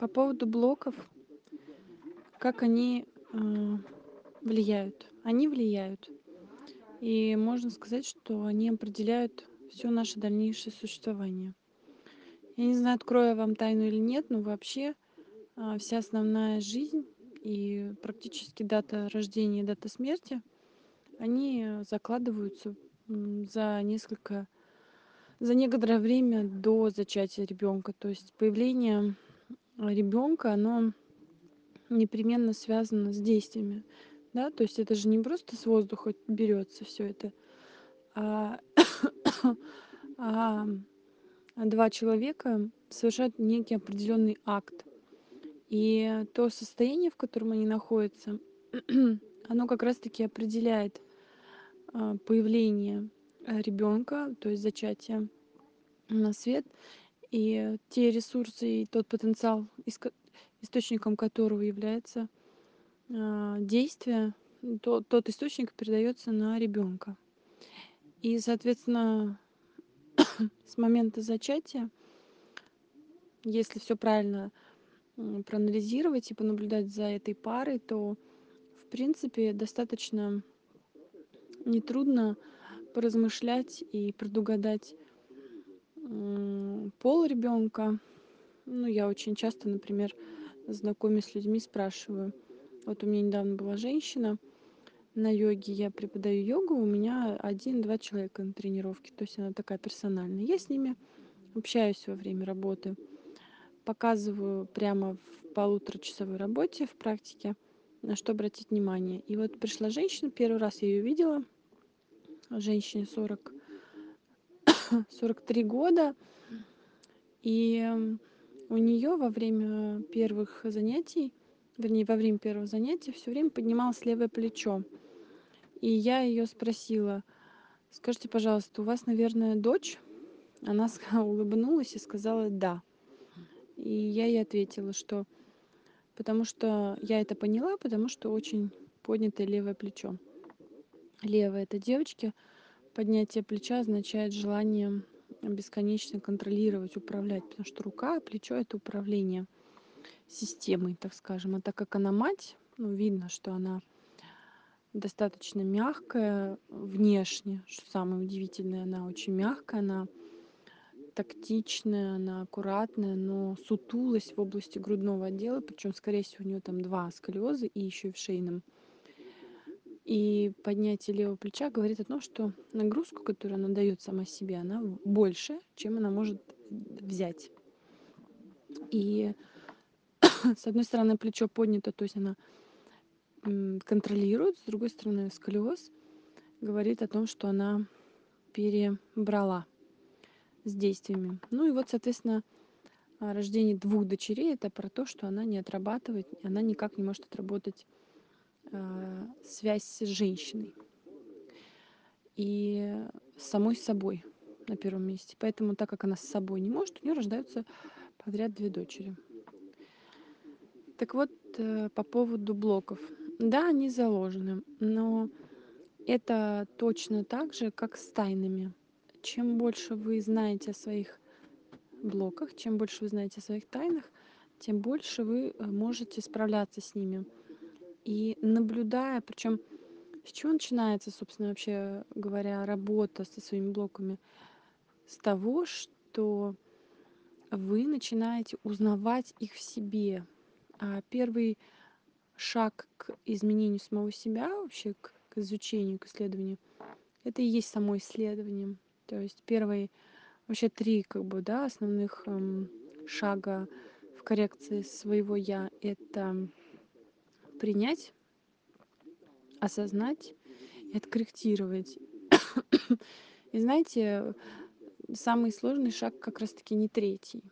По поводу блоков, как они э, влияют? Они влияют. И можно сказать, что они определяют все наше дальнейшее существование. Я не знаю, открою я вам тайну или нет, но вообще а, вся основная жизнь и практически дата рождения и дата смерти, они закладываются за несколько, за некоторое время до зачатия ребенка. То есть появление ребенка, оно непременно связано с действиями. Да? То есть это же не просто с воздуха берется все это, а, а два человека совершают некий определенный акт. И то состояние, в котором они находятся, оно как раз-таки определяет а, появление э, ребенка, то есть зачатие на свет, и те ресурсы и тот потенциал, источником которого является а, действие, то, тот источник передается на ребенка. И, соответственно, с момента зачатия, если все правильно проанализировать и понаблюдать за этой парой, то, в принципе, достаточно нетрудно поразмышлять и предугадать пол ребенка. Ну, я очень часто, например, знакомясь с людьми, спрашиваю. Вот у меня недавно была женщина на йоге, я преподаю йогу, у меня один-два человека на тренировке, то есть она такая персональная. Я с ними общаюсь во время работы, показываю прямо в полуторачасовой работе, в практике, на что обратить внимание. И вот пришла женщина, первый раз я ее видела, женщине 40, 43 года, и у нее во время первых занятий, вернее, во время первого занятия все время поднималось левое плечо. И я ее спросила, скажите, пожалуйста, у вас, наверное, дочь? Она улыбнулась и сказала «да». И я ей ответила, что потому что я это поняла, потому что очень поднятое левое плечо. Левое это девочки. Поднятие плеча означает желание бесконечно контролировать, управлять, потому что рука, плечо это управление системой, так скажем. А так как она мать, ну, видно, что она достаточно мягкая внешне, что самое удивительное, она очень мягкая, она тактичная, она аккуратная, но сутулость в области грудного отдела, причем, скорее всего, у нее там два сколиоза и еще и в шейном. И поднятие левого плеча говорит о том, что нагрузку, которую она дает сама себе, она больше, чем она может взять. И с одной стороны плечо поднято, то есть она контролирует, с другой стороны сколиоз говорит о том, что она перебрала с действиями. Ну и вот, соответственно, рождение двух дочерей это про то, что она не отрабатывает, она никак не может отработать связь с женщиной и самой собой на первом месте. Поэтому, так как она с собой не может, у нее рождаются подряд две дочери. Так вот, э, по поводу блоков. Да, они заложены, но это точно так же, как с тайнами. Чем больше вы знаете о своих блоках, чем больше вы знаете о своих тайнах, тем больше вы э, можете справляться с ними. И наблюдая, причем с чего начинается, собственно, вообще говоря, работа со своими блоками? С того, что вы начинаете узнавать их в себе. А первый шаг к изменению самого себя, вообще к, к изучению, к исследованию, это и есть само исследование. То есть первые вообще три как бы, да, основных эм, шага в коррекции своего я — это принять, осознать и откорректировать. и знаете, самый сложный шаг как раз-таки не третий.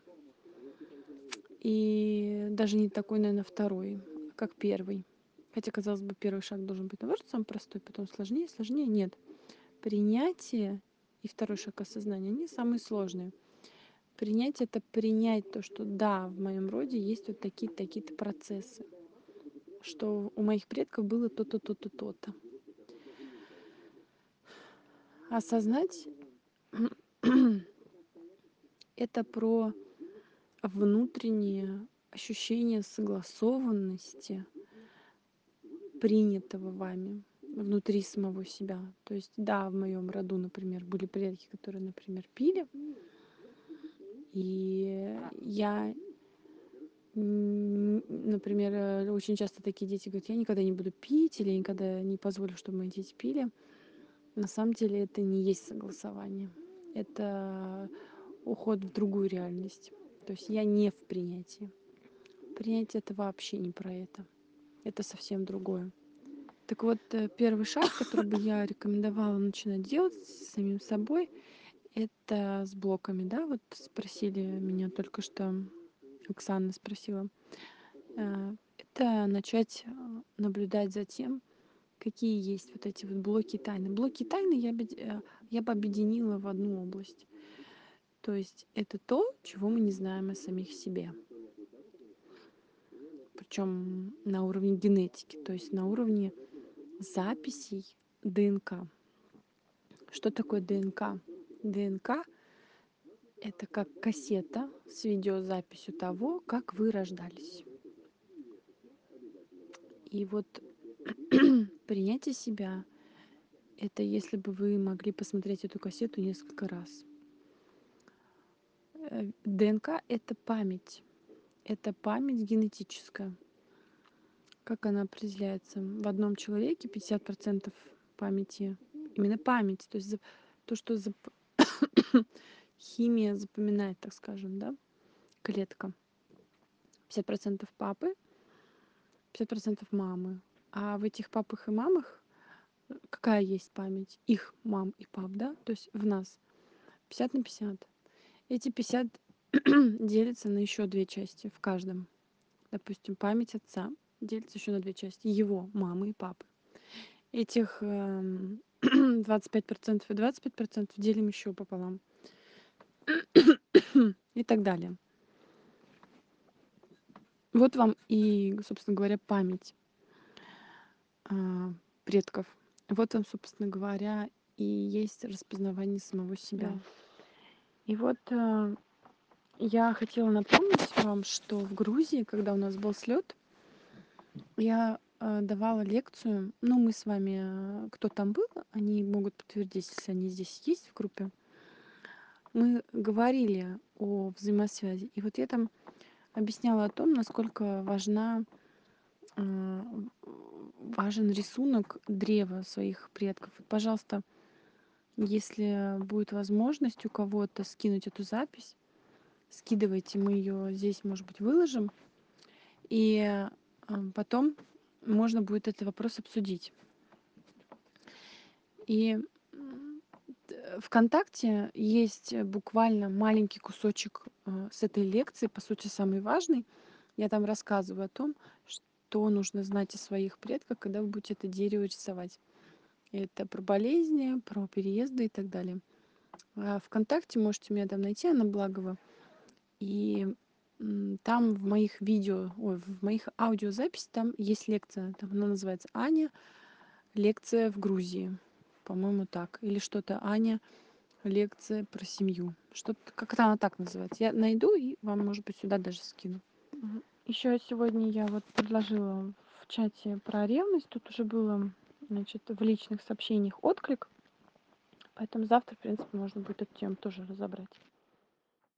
И даже не такой, наверное, второй как первый. Хотя, казалось бы, первый шаг должен быть, наоборот, самый простой, потом сложнее, сложнее. Нет. Принятие и второй шаг осознания, они самые сложные. Принять — это принять то, что да, в моем роде есть вот такие-то, такие-то процессы. Что у моих предков было то-то, то-то, то-то. Осознать — это про внутреннее ощущение согласованности принятого вами внутри самого себя. То есть, да, в моем роду, например, были предки, которые, например, пили. И я, например, э, очень часто такие дети говорят, я никогда не буду пить или никогда не позволю, чтобы мои дети пили. На самом деле это не есть согласование. Это уход в другую реальность. То есть я не в принятии. Принятие это вообще не про это. Это совсем другое. Так вот, э, первый шаг, который бы я рекомендовала начинать делать с самим собой, это с блоками, да, вот спросили меня только что, Оксана спросила. Э, это начать э, наблюдать за тем, какие есть вот эти вот блоки тайны. Блоки тайны я, я бы объединила в одну область. То есть это то, чего мы не знаем о самих себе. Причем на уровне генетики, то есть на уровне записей ДНК. Что такое ДНК? ДНК — это как кассета с видеозаписью того, как вы рождались. И вот принятие себя — это если бы вы могли посмотреть эту кассету несколько раз. Э, ДНК — это память. Это память генетическая — как она определяется? В одном человеке 50% памяти, именно память, то есть то, что. Химия запоминает, так скажем, да, клетка. 50% папы, 50% мамы. А в этих папах и мамах э, какая есть память? Их мам и пап, да? То есть в нас 50 на 50. Эти 50 делятся на еще две части в каждом. Допустим, память отца делится еще на две части. Его, мамы и папы. Этих э, 25% и 25% делим еще пополам. и так далее. Вот вам и, собственно говоря, память э, предков. Вот вам, собственно говоря, и есть распознавание самого себя. Да. И вот э, я хотела напомнить вам, что в Грузии, когда у нас был слет, я э, давала лекцию. Ну, мы с вами, э, кто там был, они могут подтвердить, если они здесь есть в группе. Мы говорили о взаимосвязи. И вот я там объясняла о том, насколько важна, э, важен рисунок древа своих предков. Пожалуйста, если будет возможность у кого-то скинуть эту запись, скидывайте, мы ее здесь, может быть, выложим. И потом можно будет этот вопрос обсудить. И ВКонтакте есть буквально маленький кусочек э, с этой лекции, по сути, самый важный. Я там рассказываю о том, что нужно знать о своих предках, когда вы будете это дерево рисовать. Это про болезни, про переезды и так далее. А ВКонтакте можете меня там найти, Анна Благова. И там в моих видео, ой, в моих аудиозаписях там есть лекция. Там она называется «Аня. Лекция в Грузии». По-моему, так. Или что-то «Аня. Лекция про семью». Что-то, как-то она так называется. Я найду и вам, может быть, сюда даже скину. Еще сегодня я вот предложила в чате про ревность. Тут уже было, значит, в личных сообщениях отклик. Поэтому завтра, в принципе, можно будет эту тему тоже разобрать.